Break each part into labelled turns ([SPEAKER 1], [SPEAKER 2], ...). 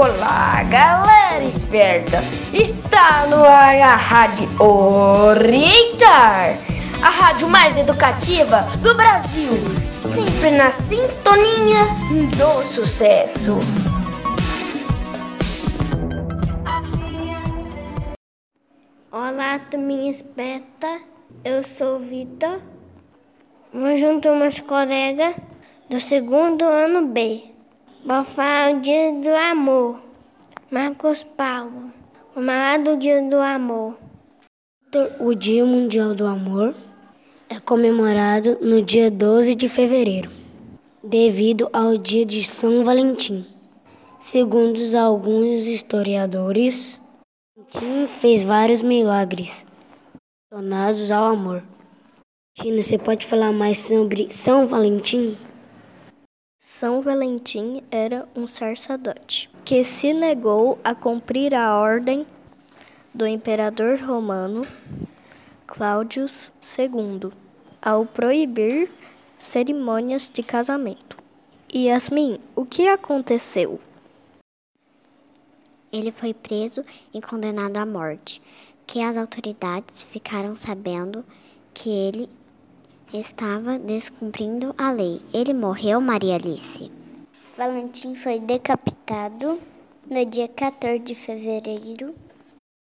[SPEAKER 1] Olá, galera esperta! Está no ar a Rádio Orientar, a rádio mais educativa do Brasil, sempre na sintonia do sucesso.
[SPEAKER 2] Olá, turminha esperta! Eu sou Vitor. Vamos junto umas colegas do segundo ano B. Vou falar o dia do amor. Marcos Paulo. Comemorado o dia do amor.
[SPEAKER 3] O Dia Mundial do Amor é comemorado no dia 12 de fevereiro, devido ao dia de São Valentim. Segundo alguns historiadores, Valentim fez vários milagres relacionados ao amor. Tina, você pode falar mais sobre São Valentim?
[SPEAKER 4] São Valentim era um sacerdote que se negou a cumprir a ordem do imperador romano Cláudio II ao proibir cerimônias de casamento. Yasmin, o que aconteceu?
[SPEAKER 5] Ele foi preso e condenado à morte, que as autoridades ficaram sabendo que ele estava descumprindo a lei. Ele morreu, Maria Alice.
[SPEAKER 2] Valentim foi decapitado no dia 14 de fevereiro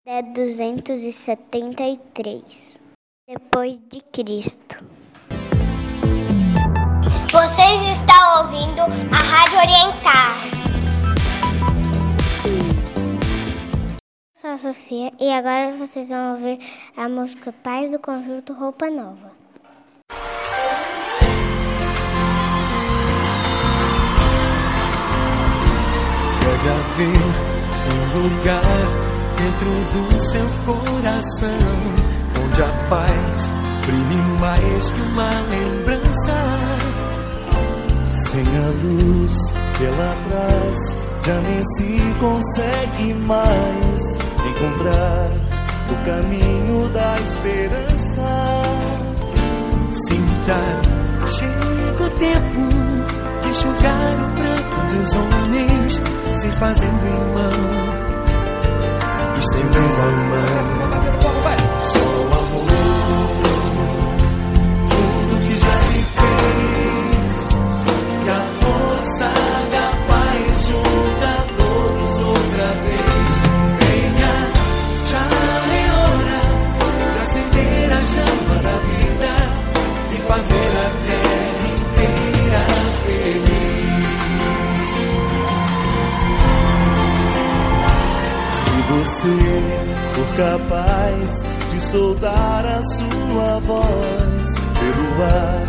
[SPEAKER 2] de 273 depois de Cristo.
[SPEAKER 6] Vocês estão ouvindo a Rádio Orientar.
[SPEAKER 2] Eu sou a Sofia e agora vocês vão ouvir a música Paz do Conjunto Roupa Nova.
[SPEAKER 7] Deve haver um lugar dentro do seu coração onde a paz brilhe mais que uma lembrança.
[SPEAKER 8] Sem a luz pela trás, já nem se consegue mais encontrar o caminho da esperança.
[SPEAKER 7] Sinta, chega o tempo de enxugar o pranto dos homens, se fazendo irmão, estendendo a mão.
[SPEAKER 8] Você for capaz de soltar a sua voz pelo ar,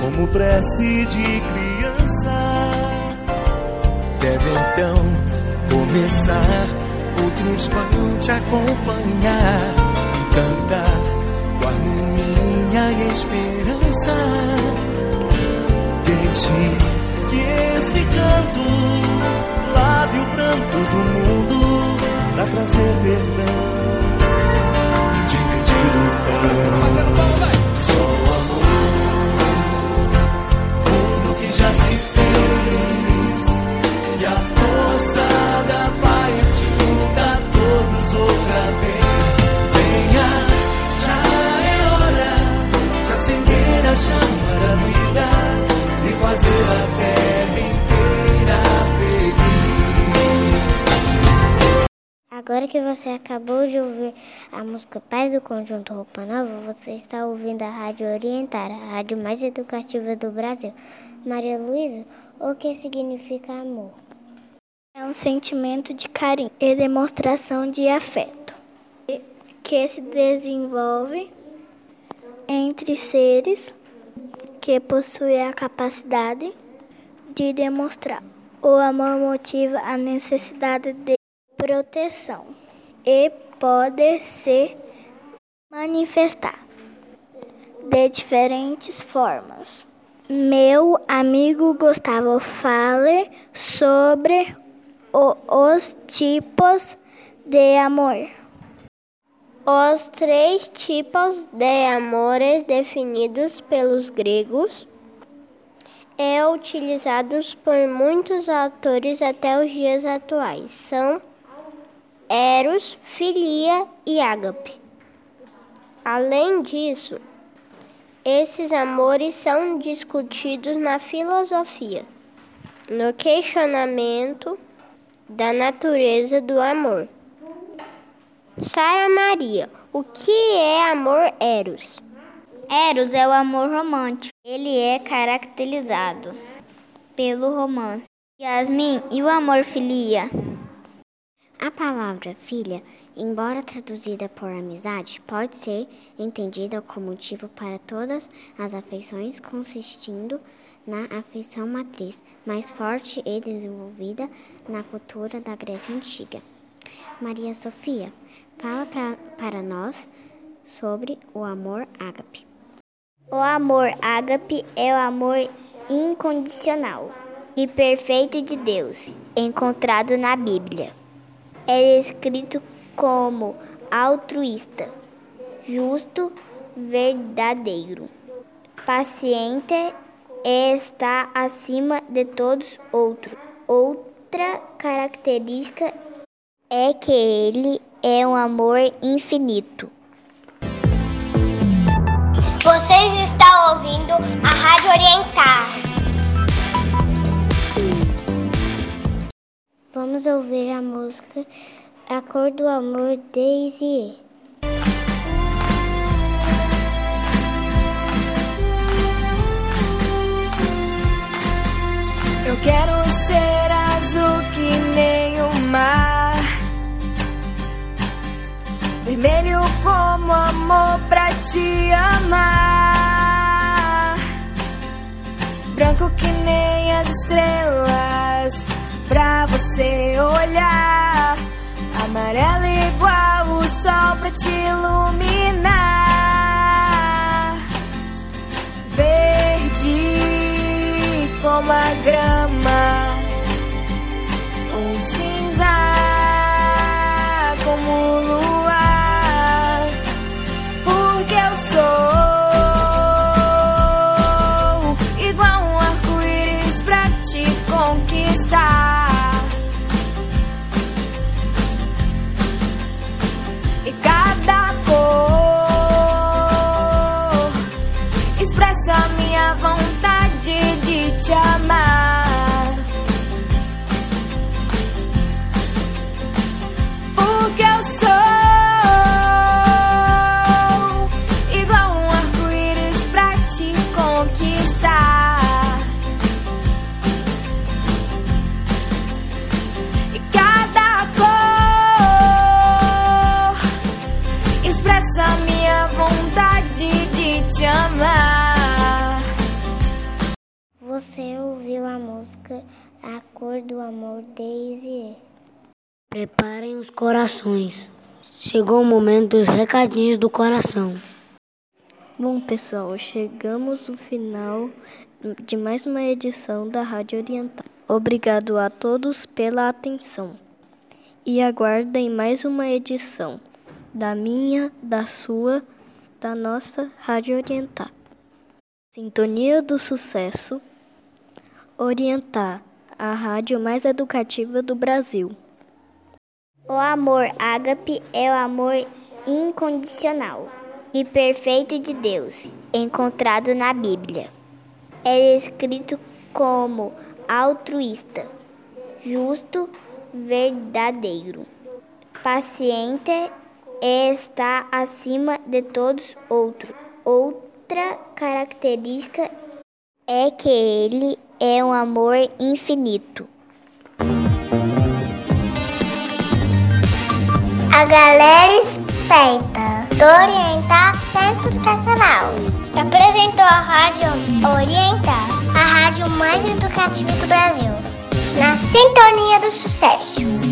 [SPEAKER 8] como prece de criança,
[SPEAKER 7] Deve então começar. Outros vão te acompanhar e cantar com harmonia e esperança.
[SPEAKER 8] deixe que esse canto lave o pranto do mundo
[SPEAKER 7] La pra.
[SPEAKER 2] Agora que você acabou de ouvir a música Paz do Conjunto Roupa Nova, você está ouvindo a Rádio Orientar, a rádio mais educativa do Brasil. Maria Luísa, o que significa amor?
[SPEAKER 4] É um sentimento de carinho e demonstração de afeto que se desenvolve entre seres que possuem a capacidade de demonstrar. O amor motiva a necessidade de proteção e pode se manifestar de diferentes formas. Meu amigo Gustavo fale sobre o- os tipos de amor.
[SPEAKER 6] Os três tipos de amores definidos pelos gregos
[SPEAKER 2] é utilizado por muitos autores até os dias atuais. São Eros, Filia e Ágape. Além disso, esses amores são discutidos na filosofia, no questionamento da natureza do amor. Sara Maria, o que é amor eros?
[SPEAKER 4] Eros é o amor romântico. Ele é caracterizado pelo romance. Yasmin, e o amor filia?
[SPEAKER 5] A palavra filha, embora traduzida por amizade, pode ser entendida como tipo para todas as afeições, consistindo na afeição matriz, mais forte e desenvolvida na cultura da Grécia Antiga. Maria Sofia, fala pra, para nós sobre o amor ágape.
[SPEAKER 4] O amor ágape é o amor incondicional e perfeito de Deus, encontrado na Bíblia. É escrito como altruísta, justo, verdadeiro, paciente e está acima de todos outros. Outra característica é que ele é um amor infinito.
[SPEAKER 6] Vocês estão ouvindo a Rádio Orientar.
[SPEAKER 2] Vamos ouvir a música A Cor do Amor Daisy.
[SPEAKER 9] Eu quero ser azul que nem o mar. Vermelho como amor pra te amar. Grama. Um cinza como o luar. Porque eu sou igual um arco-íris pra te conquistar. E cada cor expressa minha vontade de te amar.
[SPEAKER 2] Música A Cor do Amor Daisy?
[SPEAKER 3] Preparem os corações. Chegou o momento dos recadinhos do coração.
[SPEAKER 10] Bom, pessoal, chegamos no final de mais uma edição da Rádio Oriental. Obrigado a todos pela atenção. E aguardem mais uma edição da minha, da sua, da nossa Rádio Oriental. Sintonia do Sucesso. Orientar, a rádio mais educativa do Brasil.
[SPEAKER 4] O amor ágape é o amor incondicional e perfeito de Deus, encontrado na Bíblia. É escrito como altruísta, justo, verdadeiro, paciente e está acima de todos outros. Outra característica é que ele é um amor infinito.
[SPEAKER 6] A galera espenta do Orientar Centro Educacional. Apresentou a Rádio Orientar, a rádio mais educativa do Brasil. Na sintonia do sucesso.